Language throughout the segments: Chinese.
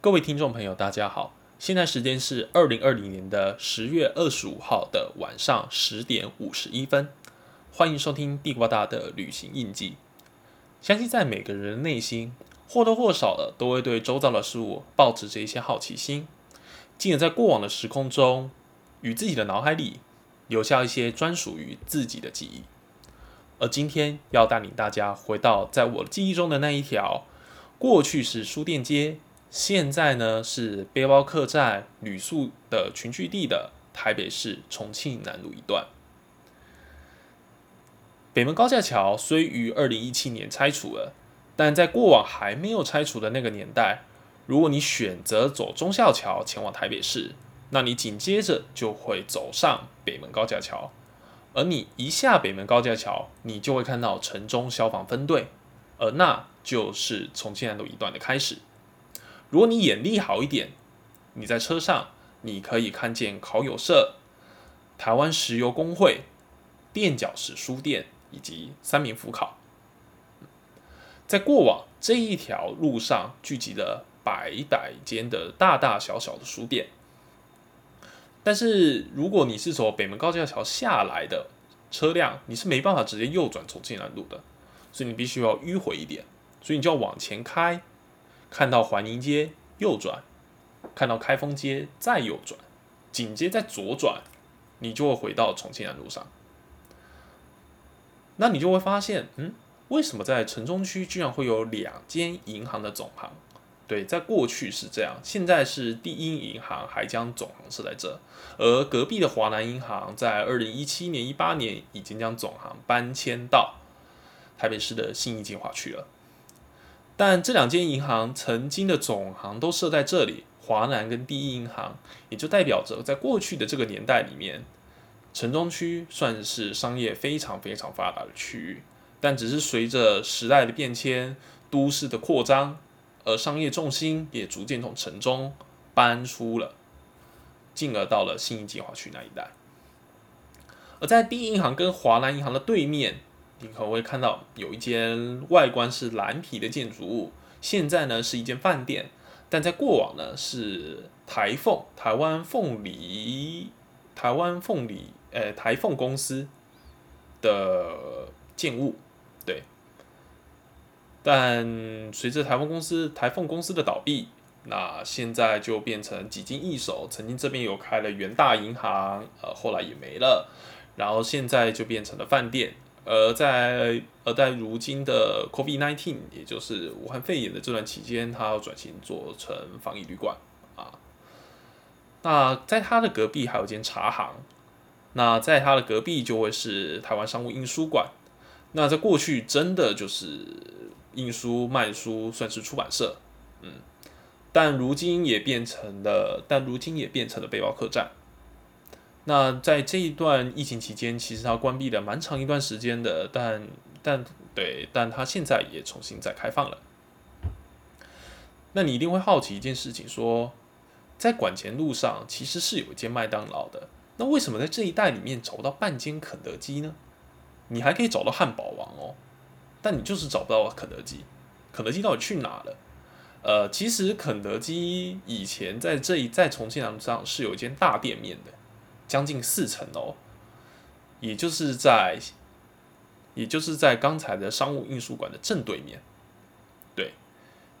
各位听众朋友，大家好，现在时间是二零二零年的十月二十五号的晚上十点五十一分，欢迎收听地瓜大的旅行印记。相信在每个人的内心，或多或少的都会对周遭的事物保持着一些好奇心，进而在过往的时空中，与自己的脑海里留下一些专属于自己的记忆。而今天要带领大家回到在我记忆中的那一条，过去是书店街。现在呢是背包客栈、旅宿的群聚地的台北市重庆南路一段。北门高架桥虽于二零一七年拆除了，但在过往还没有拆除的那个年代，如果你选择走忠孝桥前往台北市，那你紧接着就会走上北门高架桥，而你一下北门高架桥，你就会看到城中消防分队，而那就是重庆南路一段的开始。如果你眼力好一点，你在车上你可以看见考友社、台湾石油工会、垫脚石书店以及三明福考。在过往这一条路上聚集了百百间的大大小小的书店，但是如果你是从北门高架桥下来的车辆，你是没办法直接右转重庆南路的，所以你必须要迂回一点，所以你就要往前开。看到环宁街右转，看到开封街再右转，紧接再左转，你就会回到重庆南路上。那你就会发现，嗯，为什么在城中区居然会有两间银行的总行？对，在过去是这样，现在是第一银行还将总行设在这，而隔壁的华南银行在二零一七年、一八年已经将总行搬迁到台北市的信义计划区了。但这两间银行曾经的总行都设在这里，华南跟第一银行，也就代表着在过去的这个年代里面，城中区算是商业非常非常发达的区域。但只是随着时代的变迁、都市的扩张，而商业重心也逐渐从城中搬出了，进而到了新一计划区那一带。而在第一银行跟华南银行的对面。你可能会看到有一间外观是蓝皮的建筑物，现在呢是一间饭店，但在过往呢是台凤台湾凤梨台湾凤梨呃台凤公司的建物，对。但随着台凤公司台凤公司的倒闭，那现在就变成几经易手，曾经这边有开了元大银行，呃后来也没了，然后现在就变成了饭店。而在而在如今的 COVID-19，也就是武汉肺炎的这段期间，它要转型做成防疫旅馆啊。那在它的隔壁还有间茶行，那在它的隔壁就会是台湾商务印书馆。那在过去真的就是印书卖书，算是出版社，嗯，但如今也变成了，但如今也变成了背包客栈。那在这一段疫情期间，其实它关闭了蛮长一段时间的，但但对，但它现在也重新再开放了。那你一定会好奇一件事情，说在管前路上其实是有一间麦当劳的，那为什么在这一带里面找不到半间肯德基呢？你还可以找到汉堡王哦，但你就是找不到肯德基，肯德基到底去哪了？呃，其实肯德基以前在这一在重庆南路上是有一间大店面的。将近四层楼，也就是在，也就是在刚才的商务印书馆的正对面。对，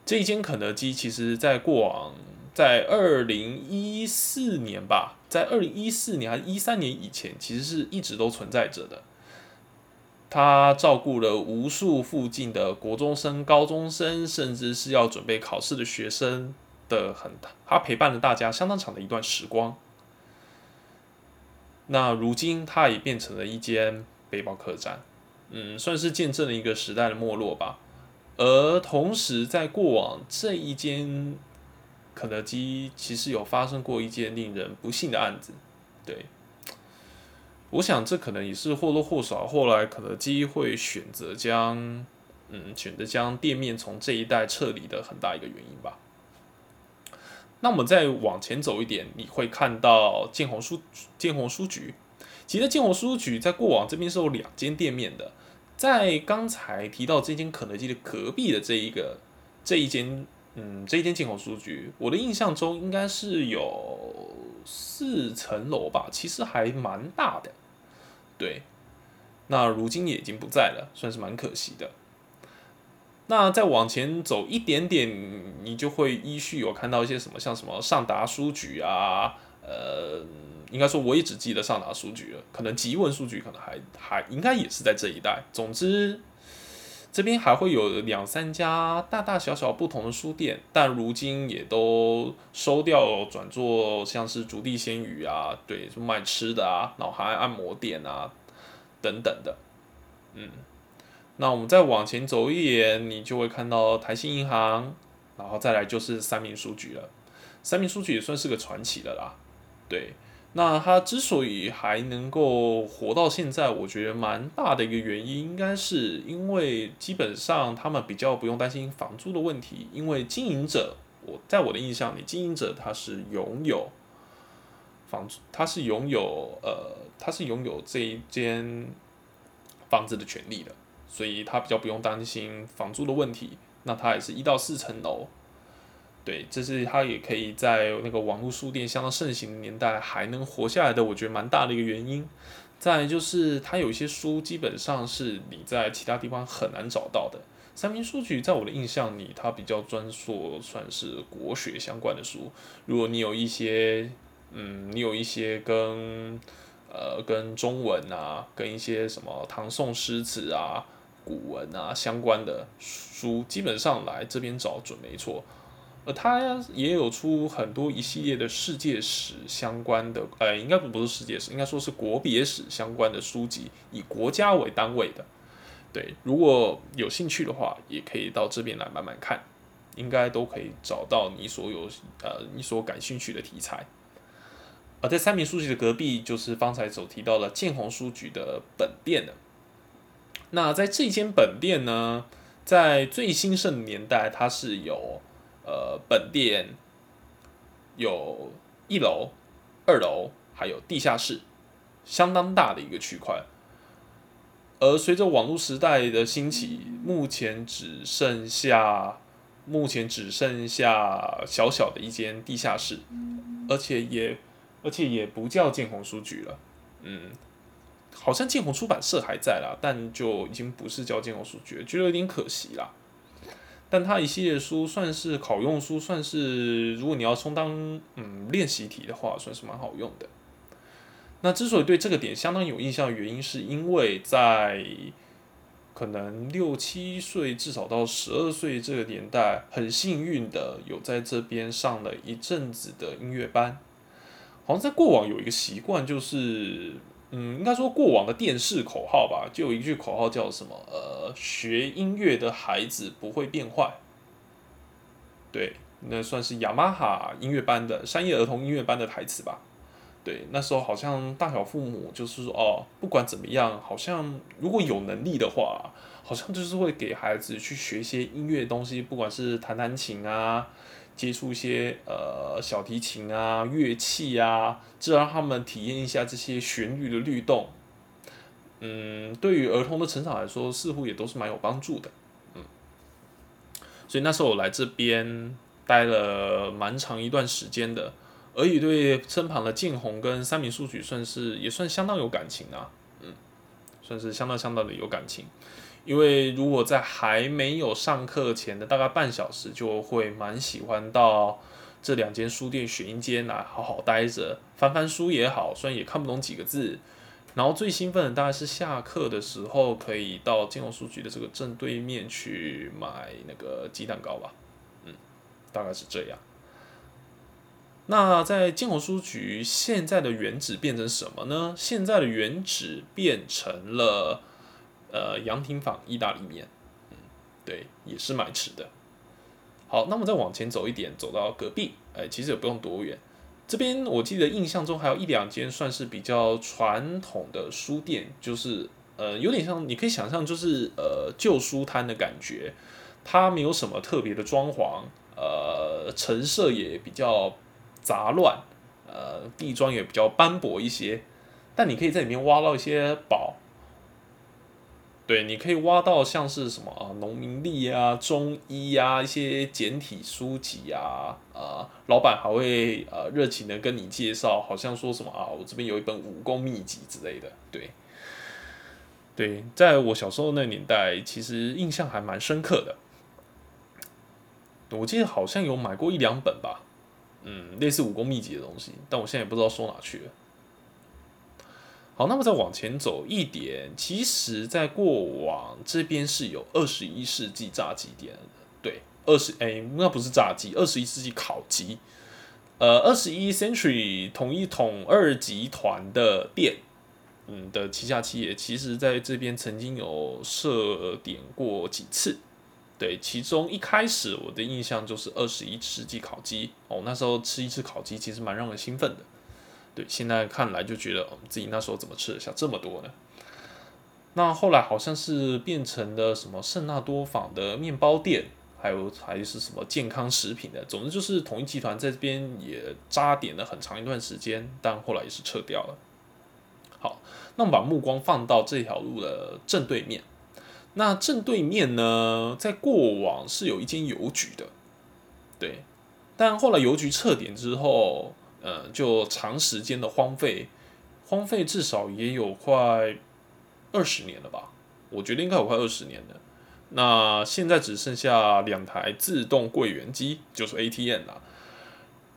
这一间肯德基，其实在过往，在二零一四年吧，在二零一四年还是一三年以前，其实是一直都存在着的。他照顾了无数附近的国中生、高中生，甚至是要准备考试的学生的很，他陪伴了大家相当长的一段时光。那如今，它也变成了一间背包客栈，嗯，算是见证了一个时代的没落吧。而同时，在过往这一间肯德基，其实有发生过一件令人不幸的案子。对，我想这可能也是或多或少后来肯德基会选择将，嗯，选择将店面从这一带撤离的很大一个原因吧。那我们再往前走一点，你会看到建宏书建宏书局。其实建宏书局在过往这边是有两间店面的，在刚才提到这间肯德基的隔壁的这一个这一间嗯，这一间建宏书局，我的印象中应该是有四层楼吧，其实还蛮大的。对，那如今也已经不在了，算是蛮可惜的。那再往前走一点点，你就会依序有看到一些什么，像什么上达书局啊，呃，应该说我也只记得上达书局了，可能吉文书局可能还还应该也是在这一带。总之，这边还会有两三家大大小小不同的书店，但如今也都收掉，转做像是竹地鲜鱼啊，对，卖吃的啊，脑海按摩店啊等等的，嗯。那我们再往前走一点，你就会看到台新银行，然后再来就是三民书局了。三民书局也算是个传奇的啦。对，那它之所以还能够活到现在，我觉得蛮大的一个原因，应该是因为基本上他们比较不用担心房租的问题，因为经营者，我在我的印象里，经营者他是拥有房租，他是拥有呃，他是拥有这一间房子的权利的。所以他比较不用担心房租的问题，那他也是一到四层楼，对，这是他也可以在那个网络书店相当盛行的年代还能活下来的，我觉得蛮大的一个原因。再就是他有一些书基本上是你在其他地方很难找到的。三明书局在我的印象里，它比较专做算是国学相关的书。如果你有一些，嗯，你有一些跟呃跟中文啊，跟一些什么唐宋诗词啊。古文啊，相关的书基本上来这边找准没错，而他也有出很多一系列的世界史相关的，呃，应该不不是世界史，应该说是国别史相关的书籍，以国家为单位的。对，如果有兴趣的话，也可以到这边来慢慢看，应该都可以找到你所有呃你所感兴趣的题材。而在三明书局的隔壁，就是方才所提到的建宏书局的本店了。那在这间本店呢，在最兴盛的年代，它是有呃本店有一楼、二楼，还有地下室，相当大的一个区块。而随着网络时代的兴起，目前只剩下目前只剩下小小的一间地下室，而且也而且也不叫建宏书局了，嗯。好像建宏出版社还在啦，但就已经不是叫建宏书局，觉得有点可惜啦。但它一系列书算是考用书，算是如果你要充当嗯练习题的话，算是蛮好用的。那之所以对这个点相当有印象原因，是因为在可能六七岁至少到十二岁这个年代，很幸运的有在这边上了一阵子的音乐班。好像在过往有一个习惯，就是。嗯，应该说过往的电视口号吧，就有一句口号叫什么？呃，学音乐的孩子不会变坏。对，那算是雅马哈音乐班的商业儿童音乐班的台词吧。对，那时候好像大小父母就是说，哦，不管怎么样，好像如果有能力的话，好像就是会给孩子去学一些音乐东西，不管是弹弹琴啊。接触一些呃小提琴啊乐器啊，这让他们体验一下这些旋律的律动，嗯，对于儿童的成长来说，似乎也都是蛮有帮助的，嗯，所以那时候我来这边待了蛮长一段时间的，而也对身旁的建宏跟三明书局算是也算相当有感情啊，嗯，算是相当相当的有感情。因为如果在还没有上课前的大概半小时，就会蛮喜欢到这两间书店选一间来好好待着，翻翻书也好，虽然也看不懂几个字。然后最兴奋的大概是下课的时候，可以到金融书局的这个正对面去买那个鸡蛋糕吧，嗯，大概是这样。那在金融书局现在的原址变成什么呢？现在的原址变成了。呃，杨廷坊意大利面，嗯，对，也是蛮吃的。好，那么再往前走一点，走到隔壁，哎，其实也不用多远。这边我记得印象中还有一两间算是比较传统的书店，就是呃，有点像你可以想象，就是呃旧书摊的感觉。它没有什么特别的装潢，呃，陈设也比较杂乱，呃，地砖也比较斑驳一些。但你可以在里面挖到一些宝。对，你可以挖到像是什么啊，农民历啊、中医啊、一些简体书籍啊，啊，老板还会呃热情的跟你介绍，好像说什么啊，我这边有一本武功秘籍之类的。对，对，在我小时候那年代，其实印象还蛮深刻的。我记得好像有买过一两本吧，嗯，类似武功秘籍的东西，但我现在也不知道收哪去了。好，那么再往前走一点，其实，在过往这边是有二十一世纪炸鸡店，对，二十哎，那不是炸鸡，二十一世纪烤鸡，呃，二十一 century 统一统二集团的店，嗯的旗下企业，其实在这边曾经有设点过几次，对，其中一开始我的印象就是二十一世纪烤鸡，哦，那时候吃一次烤鸡其实蛮让人兴奋的。对，现在看来就觉得，自己那时候怎么吃得下这么多呢？那后来好像是变成了什么圣纳多坊的面包店，还有还是什么健康食品的，总之就是统一集团在这边也扎点了很长一段时间，但后来也是撤掉了。好，那我们把目光放到这条路的正对面，那正对面呢，在过往是有一间邮局的，对，但后来邮局撤点之后。呃，就长时间的荒废，荒废至少也有快二十年了吧？我觉得应该有快二十年了。那现在只剩下两台自动柜员机，就是 ATM 啦。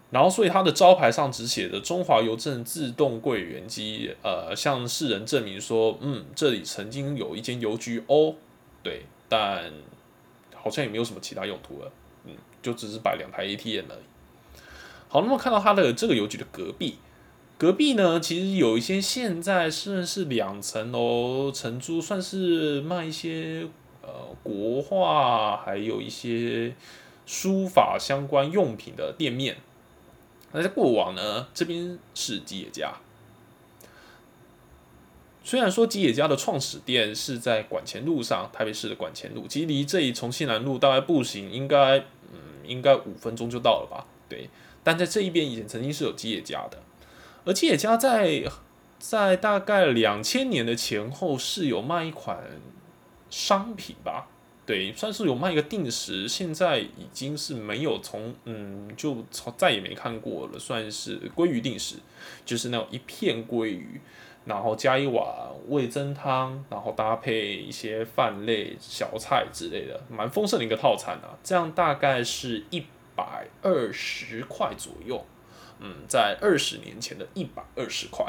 然后，所以它的招牌上只写着“中华邮政自动柜员机”，呃，向世人证明说，嗯，这里曾经有一间邮局哦。对，但好像也没有什么其他用途了。嗯，就只是摆两台 ATM 而已。好，那么看到它的这个邮局的隔壁，隔壁呢，其实有一些现在算是两层楼承租，算是卖一些呃国画，还有一些书法相关用品的店面。那在过往呢，这边是吉野家。虽然说吉野家的创始店是在管前路上，台北市的管前路，其实离这里重庆南路大概步行应该嗯应该五分钟就到了吧？对。但在这一边以前曾经是有吉野家的，而吉野家在在大概两千年的前后是有卖一款商品吧，对，算是有卖一个定时，现在已经是没有从嗯就从再也没看过了，算是鲑鱼定时，就是那种一片鲑鱼，然后加一碗味增汤，然后搭配一些饭类小菜之类的，蛮丰盛的一个套餐啊，这样大概是一。百二十块左右，嗯，在二十年前的一百二十块，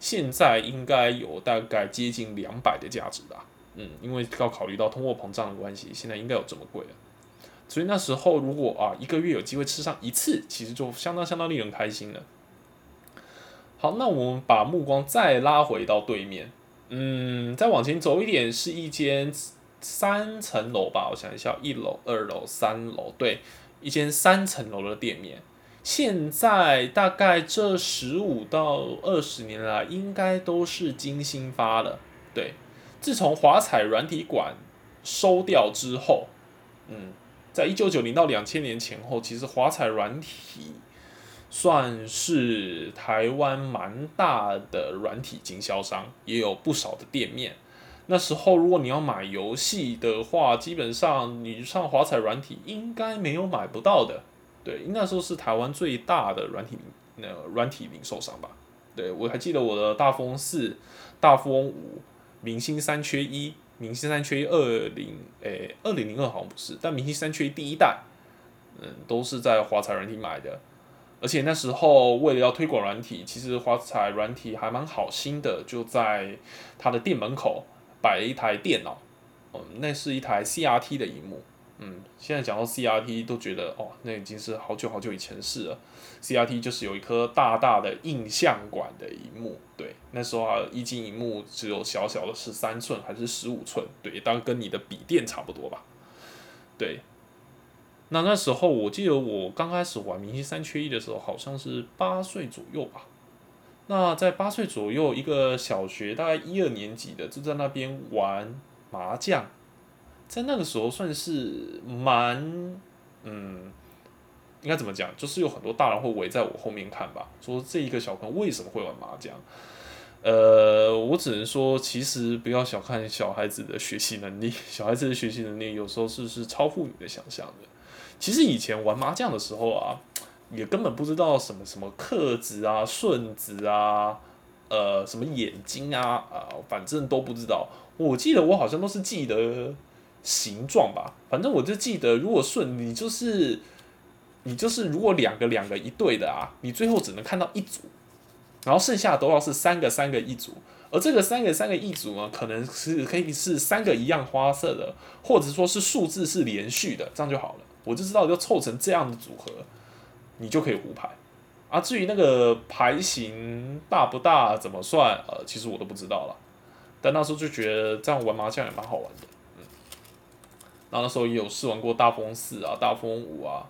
现在应该有大概接近两百的价值吧，嗯，因为要考虑到通货膨胀的关系，现在应该有这么贵了。所以那时候如果啊一个月有机会吃上一次，其实就相当相当令人开心了。好，那我们把目光再拉回到对面，嗯，再往前走一点，是一间三层楼吧，我想一下，一楼、二楼、三楼，对。一间三层楼的店面，现在大概这十五到二十年来，应该都是金新发了。对，自从华彩软体馆收掉之后，嗯，在一九九零到两千年前后，其实华彩软体算是台湾蛮大的软体经销商，也有不少的店面。那时候，如果你要买游戏的话，基本上你上华彩软体应该没有买不到的。对，那时候是台湾最大的软体那软体零售商吧。对我还记得我的大富翁四、大富翁五、明星三缺一、明星三缺一二零诶二零零二好像不是，但明星三缺一第一代，嗯，都是在华彩软体买的。而且那时候为了要推广软体，其实华彩软体还蛮好心的，就在他的店门口。摆了一台电脑，嗯，那是一台 CRT 的荧幕，嗯，现在讲到 CRT 都觉得哦，那已经是好久好久以前事了。CRT 就是有一颗大大的印象馆的荧幕，对，那时候啊，一晶荧幕只有小小的十三寸还是十五寸，对，当跟你的笔电差不多吧，对。那那时候我记得我刚开始玩明星三缺一的时候，好像是八岁左右吧。那在八岁左右，一个小学大概一二年级的就在那边玩麻将，在那个时候算是蛮，嗯，应该怎么讲？就是有很多大人会围在我后面看吧，说这一个小朋友为什么会玩麻将？呃，我只能说，其实不要小看小孩子的学习能力，小孩子的学习能力有时候是是超乎你的想象的。其实以前玩麻将的时候啊，也根本不知道什么什么克子啊、顺子啊，呃，什么眼睛啊啊，反正都不知道。我记得我好像都是记得形状吧，反正我就记得，如果顺，你就是你就是如果两个两个一对的啊，你最后只能看到一组。然后剩下都要是三个三个一组，而这个三个三个一组呢，可能是可以是三个一样花色的，或者说是数字是连续的，这样就好了。我就知道就凑成这样的组合，你就可以胡牌。啊，至于那个牌型大不大，怎么算，呃，其实我都不知道了。但那时候就觉得这样玩麻将也蛮好玩的，嗯。然后那时候也有试玩过大风四啊、大风五啊，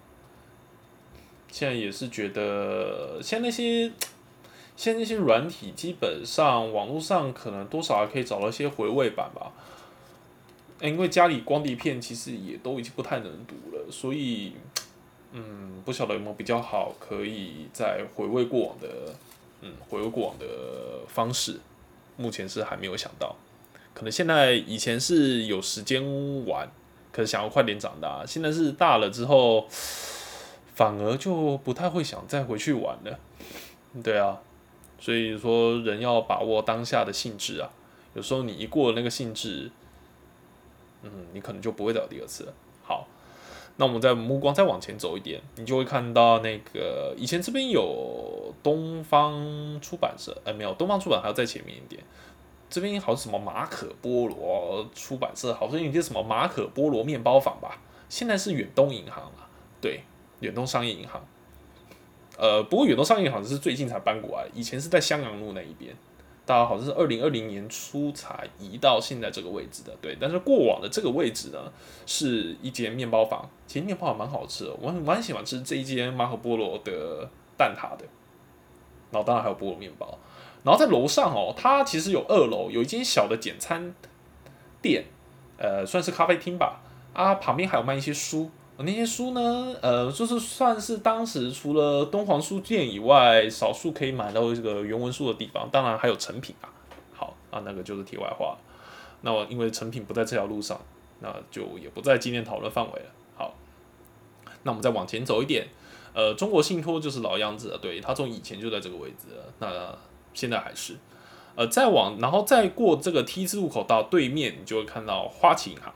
现在也是觉得像那些。现在那些软体基本上网络上可能多少还可以找到一些回味版吧，因为家里光碟片其实也都已经不太能读了，所以，嗯，不晓得有没有比较好可以再回味过往的，嗯，回味过往的方式，目前是还没有想到，可能现在以前是有时间玩，可是想要快点长大，现在是大了之后，反而就不太会想再回去玩了，对啊。所以说，人要把握当下的兴致啊。有时候你一过那个兴致，嗯，你可能就不会找第二次了。好，那我们再目光再往前走一点，你就会看到那个以前这边有东方出版社，哎，没有，东方出版还要在前面一点。这边好像什么马可波罗出版社，好像有些什么马可波罗面包坊吧。现在是远东银行了，对，远东商业银行。呃，不过远东商业银行是最近才搬过来，以前是在香港路那一边，大家好像是二零二零年初才移到现在这个位置的，对。但是过往的这个位置呢，是一间面包房，其实面包还蛮好吃的，我蛮喜欢吃这一间马可波罗的蛋挞的，然后当然还有菠萝面包，然后在楼上哦，它其实有二楼有一间小的简餐店，呃，算是咖啡厅吧，啊，旁边还有卖一些书。那些书呢？呃，就是算是当时除了敦煌书店以外，少数可以买到这个原文书的地方。当然还有成品啊。好，啊，那个就是题外话。那我因为成品不在这条路上，那就也不在今天讨论范围了。好，那我们再往前走一点。呃，中国信托就是老样子了，对，它从以前就在这个位置了，那现在还是。呃，再往，然后再过这个 T 字路口到对面，你就会看到花旗银行。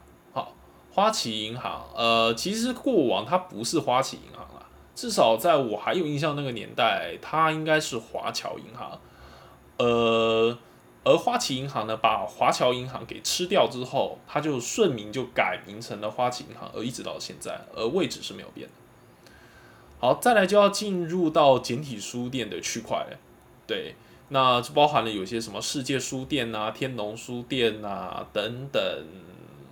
花旗银行，呃，其实过往它不是花旗银行啊，至少在我还有印象那个年代，它应该是华侨银行，呃，而花旗银行呢，把华侨银行给吃掉之后，它就顺名就改名成了花旗银行，而一直到现在，而位置是没有变的。好，再来就要进入到简体书店的区块，对，那这包含了有些什么世界书店啊、天龙书店啊等等。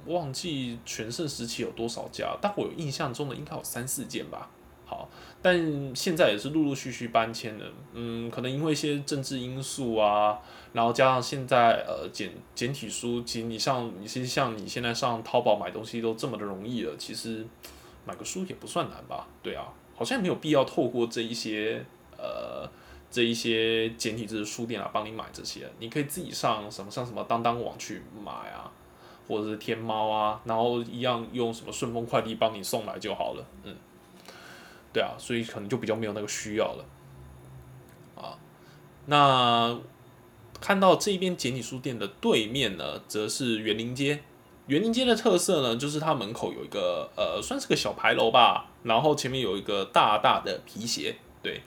忘记全盛时期有多少家，但我有印象中的应该有三四间吧。好，但现在也是陆陆续续搬迁了。嗯，可能因为一些政治因素啊，然后加上现在呃简简体书，其实你像你其实像你现在上淘宝买东西都这么的容易了，其实买个书也不算难吧？对啊，好像没有必要透过这一些呃这一些简体字书店啊帮你买这些，你可以自己上什么上什么当当网去买啊。或者是天猫啊，然后一样用什么顺丰快递帮你送来就好了，嗯，对啊，所以可能就比较没有那个需要了，啊，那看到这边简体书店的对面呢，则是园林街。园林街的特色呢，就是它门口有一个呃，算是个小牌楼吧，然后前面有一个大大的皮鞋。对，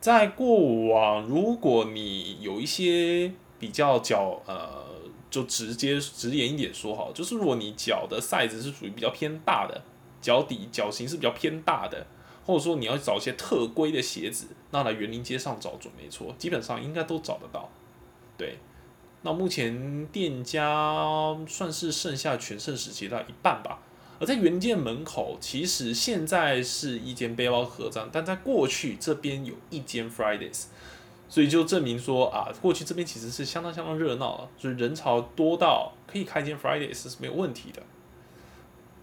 在过往，如果你有一些比较较呃。就直接直言一点说好，就是如果你脚的 size 是属于比较偏大的，脚底脚型是比较偏大的，或者说你要找一些特规的鞋子，那来园林街上找准没错，基本上应该都找得到。对，那目前店家算是剩下全盛时期的一半吧。而在园林街门口，其实现在是一间背包客栈，但在过去这边有一间 Fridays。所以就证明说啊，过去这边其实是相当相当热闹了，所以人潮多到可以开一间 Fridays 是没有问题的。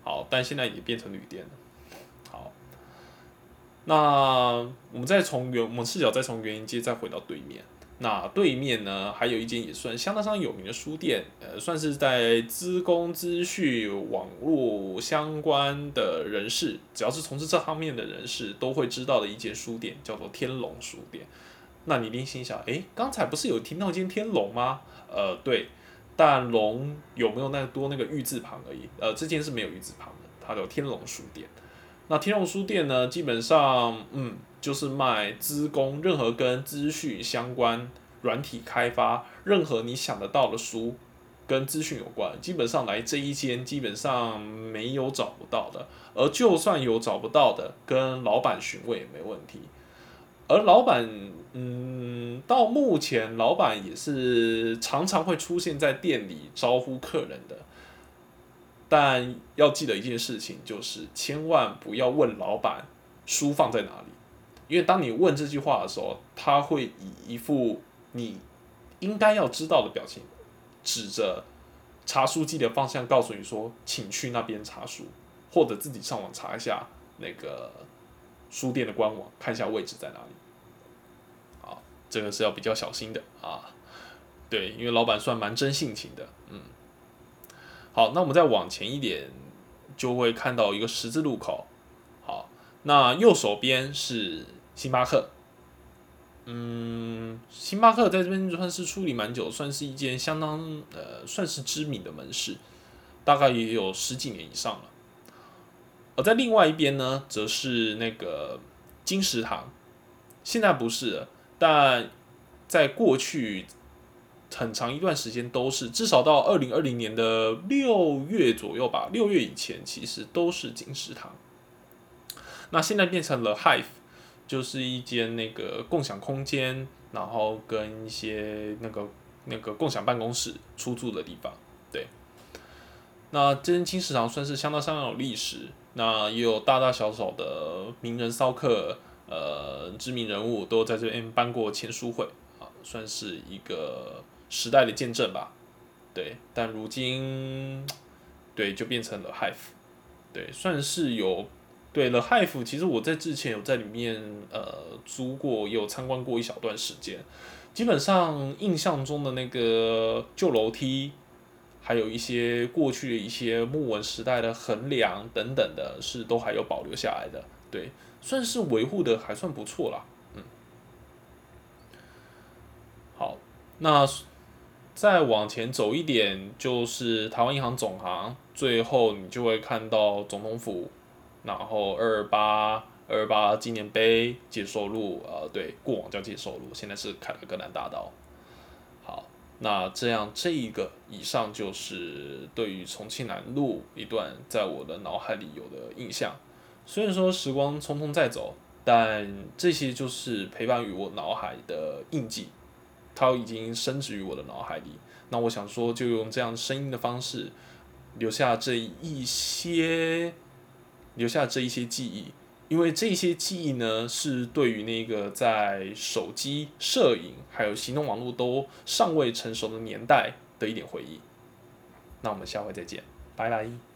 好，但现在也变成旅店了。好，那我们再从原我们视角再从原因街再回到对面，那对面呢，还有一间也算相当相当有名的书店，呃，算是在资工资讯网络相关的人士，只要是从事这方面的人士都会知道的一间书店，叫做天龙书店。那你一定心想，诶，刚才不是有听到一间天龙吗？呃，对，但龙有没有那多那个玉字旁而已？呃，这间是没有玉字旁的，它叫天龙书店。那天龙书店呢，基本上，嗯。就是卖资工，任何跟资讯相关、软体开发，任何你想得到的书，跟资讯有关，基本上来这一间基本上没有找不到的。而就算有找不到的，跟老板询问也没问题。而老板，嗯，到目前老板也是常常会出现在店里招呼客人的。但要记得一件事情，就是千万不要问老板书放在哪里。因为当你问这句话的时候，他会以一副你应该要知道的表情，指着查书机的方向告诉你说：“请去那边查书，或者自己上网查一下那个书店的官网，看一下位置在哪里。”啊，这个是要比较小心的啊。对，因为老板算蛮真性情的，嗯。好，那我们再往前一点，就会看到一个十字路口。好那右手边是星巴克，嗯，星巴克在这边算是处理蛮久，算是一间相当呃算是知名的门市，大概也有十几年以上了。而在另外一边呢，则是那个金石堂，现在不是了，但在过去很长一段时间都是，至少到二零二零年的六月左右吧，六月以前其实都是金石堂。那现在变成了 Hive，就是一间那个共享空间，然后跟一些那个那个共享办公室出租的地方。对，那这间金石堂算是相当相当有历史，那也有大大小小的名人骚客，呃，知名人物都在这边办过签书会啊，算是一个时代的见证吧。对，但如今，对，就变成了 Hive，对，算是有。对了，Hive 其实我在之前有在里面呃租过，也有参观过一小段时间。基本上印象中的那个旧楼梯，还有一些过去的一些木纹时代的横梁等等的，是都还有保留下来的。对，算是维护的还算不错啦。嗯，好，那再往前走一点，就是台湾银行总行，最后你就会看到总统府。然后二二八二八纪念碑接收路，呃，对，过往叫接收路，现在是凯了格兰大道。那这样这一个以上就是对于重庆南路一段在我的脑海里有的印象。虽然说时光匆匆在走，但这些就是陪伴于我脑海的印记，它已经深植于我的脑海里。那我想说，就用这样声音的方式留下这一些。留下这一些记忆，因为这些记忆呢，是对于那个在手机、摄影还有行动网络都尚未成熟的年代的一点回忆。那我们下回再见，拜拜。